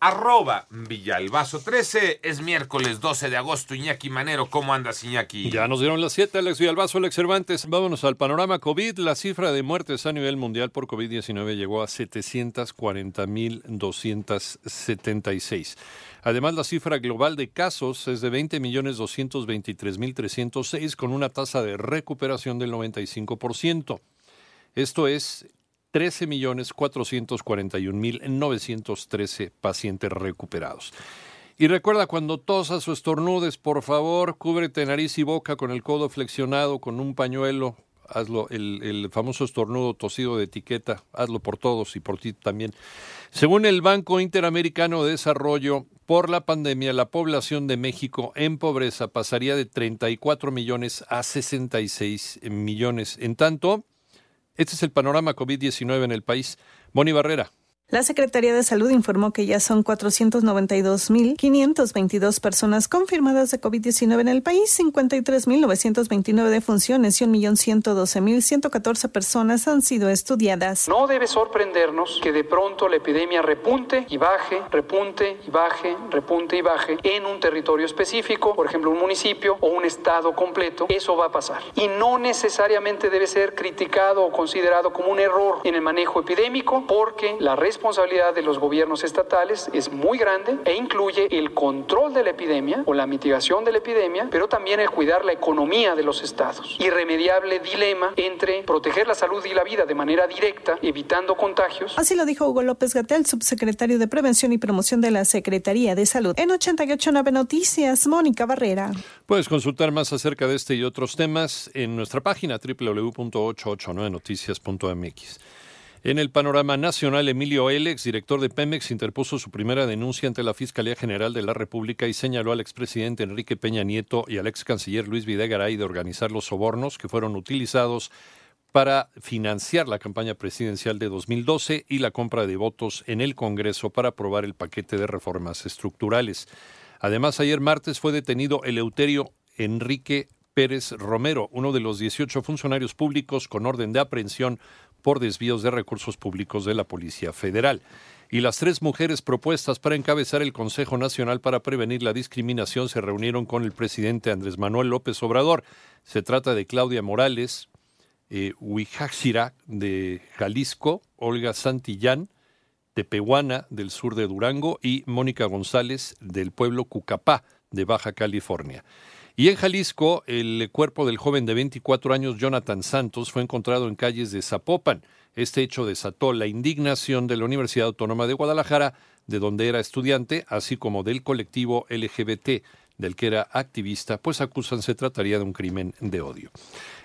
arroba Villalbazo13. Es miércoles 12 de agosto, Iñaki Manero. ¿Cómo andas, Iñaki? Ya nos dieron las 7, Alex Villalbazo, Alex Cervantes. Vámonos al panorama COVID. La cifra de muertes a nivel mundial por COVID-19 llegó a 740.276. Además, la cifra global de casos es de 20.223.306 con una tasa de recuperación del 95%. Esto es 13.441.913 pacientes recuperados. Y recuerda, cuando tosas o estornudes, por favor, cúbrete nariz y boca con el codo flexionado, con un pañuelo. Hazlo, el, el famoso estornudo tosido de etiqueta, hazlo por todos y por ti también. Según el Banco Interamericano de Desarrollo, por la pandemia, la población de México en pobreza pasaría de 34 millones a 66 millones. En tanto, este es el panorama COVID-19 en el país. Moni Barrera. La Secretaría de Salud informó que ya son 492.522 personas confirmadas de COVID-19 en el país, 53.929 defunciones y 1.112.114 personas han sido estudiadas. No debe sorprendernos que de pronto la epidemia repunte y baje, repunte y baje, repunte y baje en un territorio específico, por ejemplo un municipio o un estado completo. Eso va a pasar. Y no necesariamente debe ser criticado o considerado como un error en el manejo epidémico porque la responsabilidad responsabilidad de los gobiernos estatales es muy grande e incluye el control de la epidemia o la mitigación de la epidemia, pero también el cuidar la economía de los estados. Irremediable dilema entre proteger la salud y la vida de manera directa, evitando contagios. Así lo dijo Hugo López Gatel, subsecretario de Prevención y Promoción de la Secretaría de Salud. En 889 Noticias, Mónica Barrera. Puedes consultar más acerca de este y otros temas en nuestra página www.889noticias.mx. En el panorama nacional, Emilio Elex, director de Pemex, interpuso su primera denuncia ante la Fiscalía General de la República y señaló al expresidente Enrique Peña Nieto y al ex canciller Luis Videgaray de organizar los sobornos que fueron utilizados para financiar la campaña presidencial de 2012 y la compra de votos en el Congreso para aprobar el paquete de reformas estructurales. Además, ayer martes fue detenido Eleuterio Enrique Pérez Romero, uno de los 18 funcionarios públicos con orden de aprehensión por desvíos de recursos públicos de la Policía Federal. Y las tres mujeres propuestas para encabezar el Consejo Nacional para Prevenir la Discriminación se reunieron con el presidente Andrés Manuel López Obrador. Se trata de Claudia Morales, eh, de Jalisco, Olga Santillán, Tepehuana del sur de Durango y Mónica González del pueblo Cucapá de Baja California. Y en Jalisco, el cuerpo del joven de 24 años Jonathan Santos fue encontrado en calles de Zapopan. Este hecho desató la indignación de la Universidad Autónoma de Guadalajara, de donde era estudiante, así como del colectivo LGBT, del que era activista, pues acusan se trataría de un crimen de odio.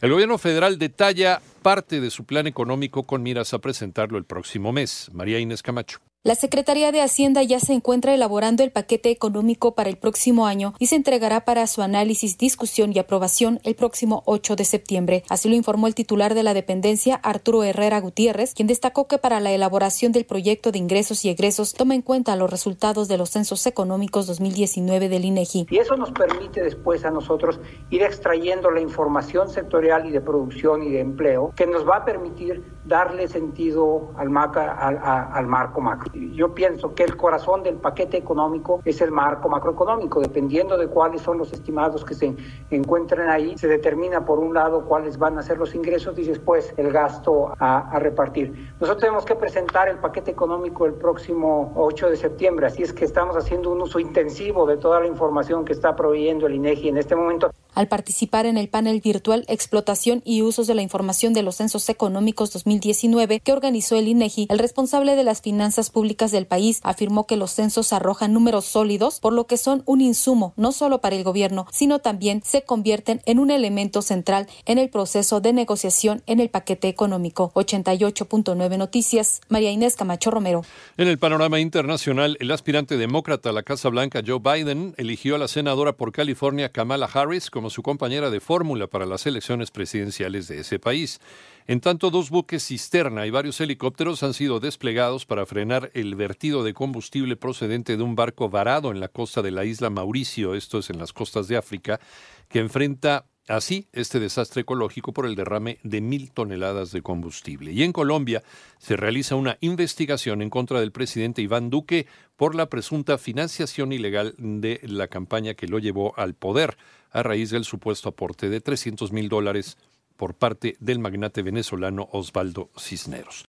El gobierno federal detalla parte de su plan económico con miras a presentarlo el próximo mes. María Inés Camacho. La Secretaría de Hacienda ya se encuentra elaborando el paquete económico para el próximo año y se entregará para su análisis, discusión y aprobación el próximo 8 de septiembre. Así lo informó el titular de la dependencia, Arturo Herrera Gutiérrez, quien destacó que para la elaboración del proyecto de ingresos y egresos toma en cuenta los resultados de los censos económicos 2019 del INEGI. Y eso nos permite después a nosotros ir extrayendo la información sectorial y de producción y de empleo que nos va a permitir darle sentido al marco macro yo pienso que el corazón del paquete económico es el marco macroeconómico. Dependiendo de cuáles son los estimados que se encuentren ahí, se determina por un lado cuáles van a ser los ingresos y después el gasto a, repartir. Nosotros tenemos que presentar el paquete económico el próximo 8 de septiembre, así es que estamos haciendo un uso intensivo de toda la información que está proveyendo el INEGI en este momento. Al participar en el panel virtual Explotación y usos de la información de los censos económicos 2019 que organizó el INEGI, el responsable de las finanzas públicas del país afirmó que los censos arrojan números sólidos, por lo que son un insumo no solo para el gobierno, sino también se convierten en un elemento central en el proceso de negociación en el paquete económico. 88.9 Noticias, María Inés Camacho Romero. En el panorama internacional, el aspirante demócrata a la Casa Blanca, Joe Biden, eligió a la senadora por California, Kamala Harris, su compañera de fórmula para las elecciones presidenciales de ese país. En tanto, dos buques cisterna y varios helicópteros han sido desplegados para frenar el vertido de combustible procedente de un barco varado en la costa de la isla Mauricio, esto es en las costas de África, que enfrenta Así, este desastre ecológico por el derrame de mil toneladas de combustible. Y en Colombia se realiza una investigación en contra del presidente Iván Duque por la presunta financiación ilegal de la campaña que lo llevó al poder a raíz del supuesto aporte de 300 mil dólares por parte del magnate venezolano Osvaldo Cisneros.